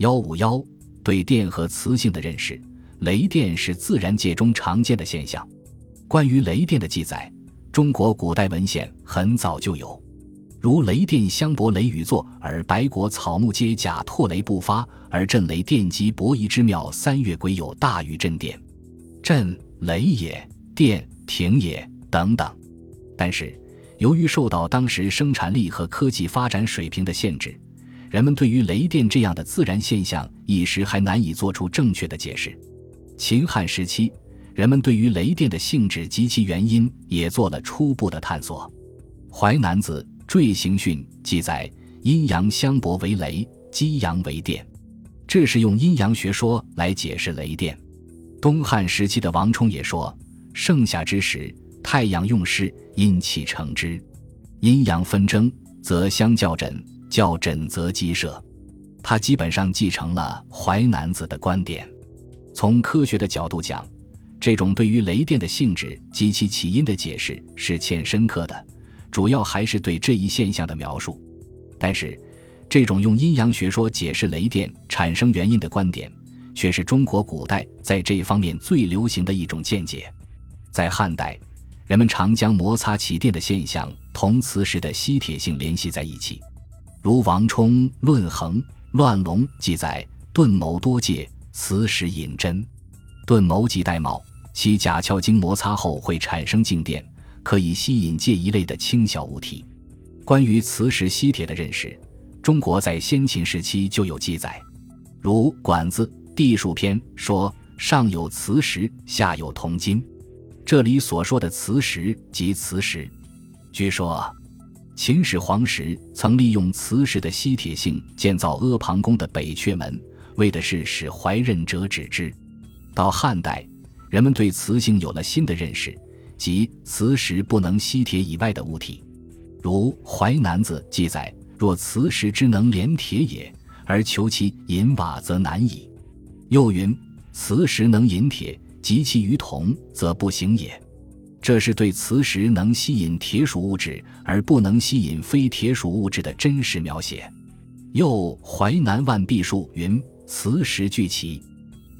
幺五幺对电和磁性的认识，雷电是自然界中常见的现象。关于雷电的记载，中国古代文献很早就有，如“雷电相搏雷雨作，而白果草木皆甲唾雷不发，而震雷电击伯夷之妙。三月癸有大雨震电，震雷也，电停也等等。但是，由于受到当时生产力和科技发展水平的限制，人们对于雷电这样的自然现象一时还难以做出正确的解释。秦汉时期，人们对于雷电的性质及其原因也做了初步的探索。《淮南子·坠行训》记载：“阴阳相搏为雷，激阳为电。”这是用阴阳学说来解释雷电。东汉时期的王充也说：“盛夏之时。”太阳用事，阴气成之；阴阳纷争，则相较枕；叫枕则激射。他基本上继承了《淮南子》的观点。从科学的角度讲，这种对于雷电的性质及其起因的解释是欠深刻的，主要还是对这一现象的描述。但是，这种用阴阳学说解释雷电产生原因的观点，却是中国古代在这方面最流行的一种见解。在汉代。人们常将摩擦起电的现象同磁石的吸铁性联系在一起，如王充《论衡·乱龙》记载：“钝谋多借磁石引针，钝谋即带卯，其甲壳经摩擦后会产生静电，可以吸引介一类的轻小物体。”关于磁石吸铁的认识，中国在先秦时期就有记载，如《管子·地数篇》说：“上有磁石，下有铜金。”这里所说的磁石即磁石。据说，秦始皇时曾利用磁石的吸铁性建造阿房宫的北阙门，为的是使怀任者止之。到汉代，人们对磁性有了新的认识，即磁石不能吸铁以外的物体。如《淮南子》记载：“若磁石之能连铁也，而求其引瓦，则难矣。”又云：“磁石能引铁。”及其于铜，则不行也。这是对磁石能吸引铁属物质而不能吸引非铁属物质的真实描写。又《淮南万壁术》云：“磁石聚齐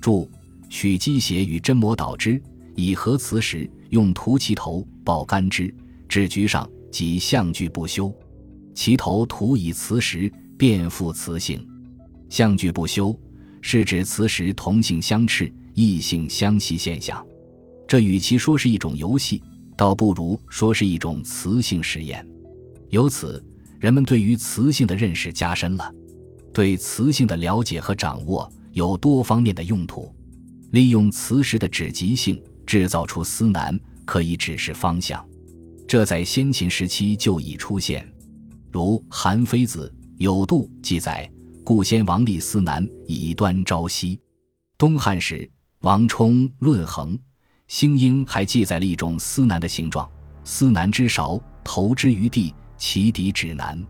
注，取机血与针膜导之，以合磁石，用涂其头，爆干之，至局上，即相聚不休。其头涂以磁石，便复磁性。相聚不休，是指磁石同性相斥。”异性相吸现象，这与其说是一种游戏，倒不如说是一种磁性实验。由此，人们对于磁性的认识加深了。对磁性的了解和掌握有多方面的用途，利用磁石的指极性制造出丝南，可以指示方向。这在先秦时期就已出现，如《韩非子·有度》记载：“故先王立丝南，以端朝夕。”东汉时。王充《论衡》星英还记载了一种司南的形状：司南之勺，投之于地，其底指南。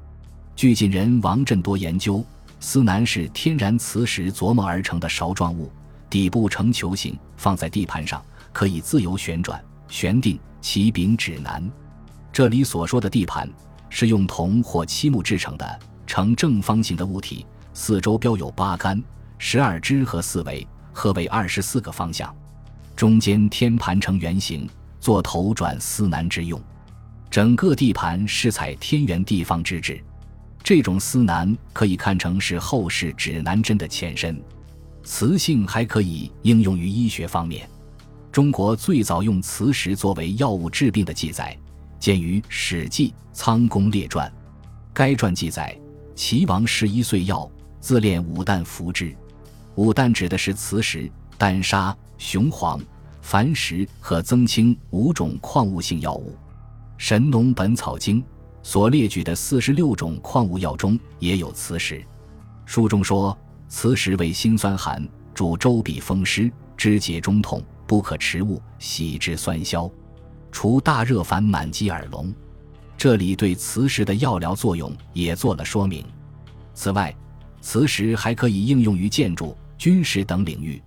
据晋人王振多研究，司南是天然磁石琢磨而成的勺状物，底部呈球形，放在地盘上可以自由旋转，旋定其柄指南。这里所说的地盘是用铜或漆木制成的，呈正方形的物体，四周标有八杆、十二支和四围。合为二十四个方向，中间天盘呈圆形，做头转司南之用。整个地盘是采天圆地方之制。这种司南可以看成是后世指南针的前身。磁性还可以应用于医学方面。中国最早用磁石作为药物治病的记载，见于《史记·仓公列传》。该传记载，齐王十一岁药，自炼五弹服之。五弹指的是磁石、丹砂、雄黄、矾石和增清五种矿物性药物。《神农本草经》所列举的四十六种矿物药中也有磁石。书中说，磁石为辛酸寒，主周痹风湿，肢节中痛，不可持物，喜之酸消，除大热烦满及耳聋。这里对磁石的药疗作用也做了说明。此外，磁石还可以应用于建筑、军事等领域。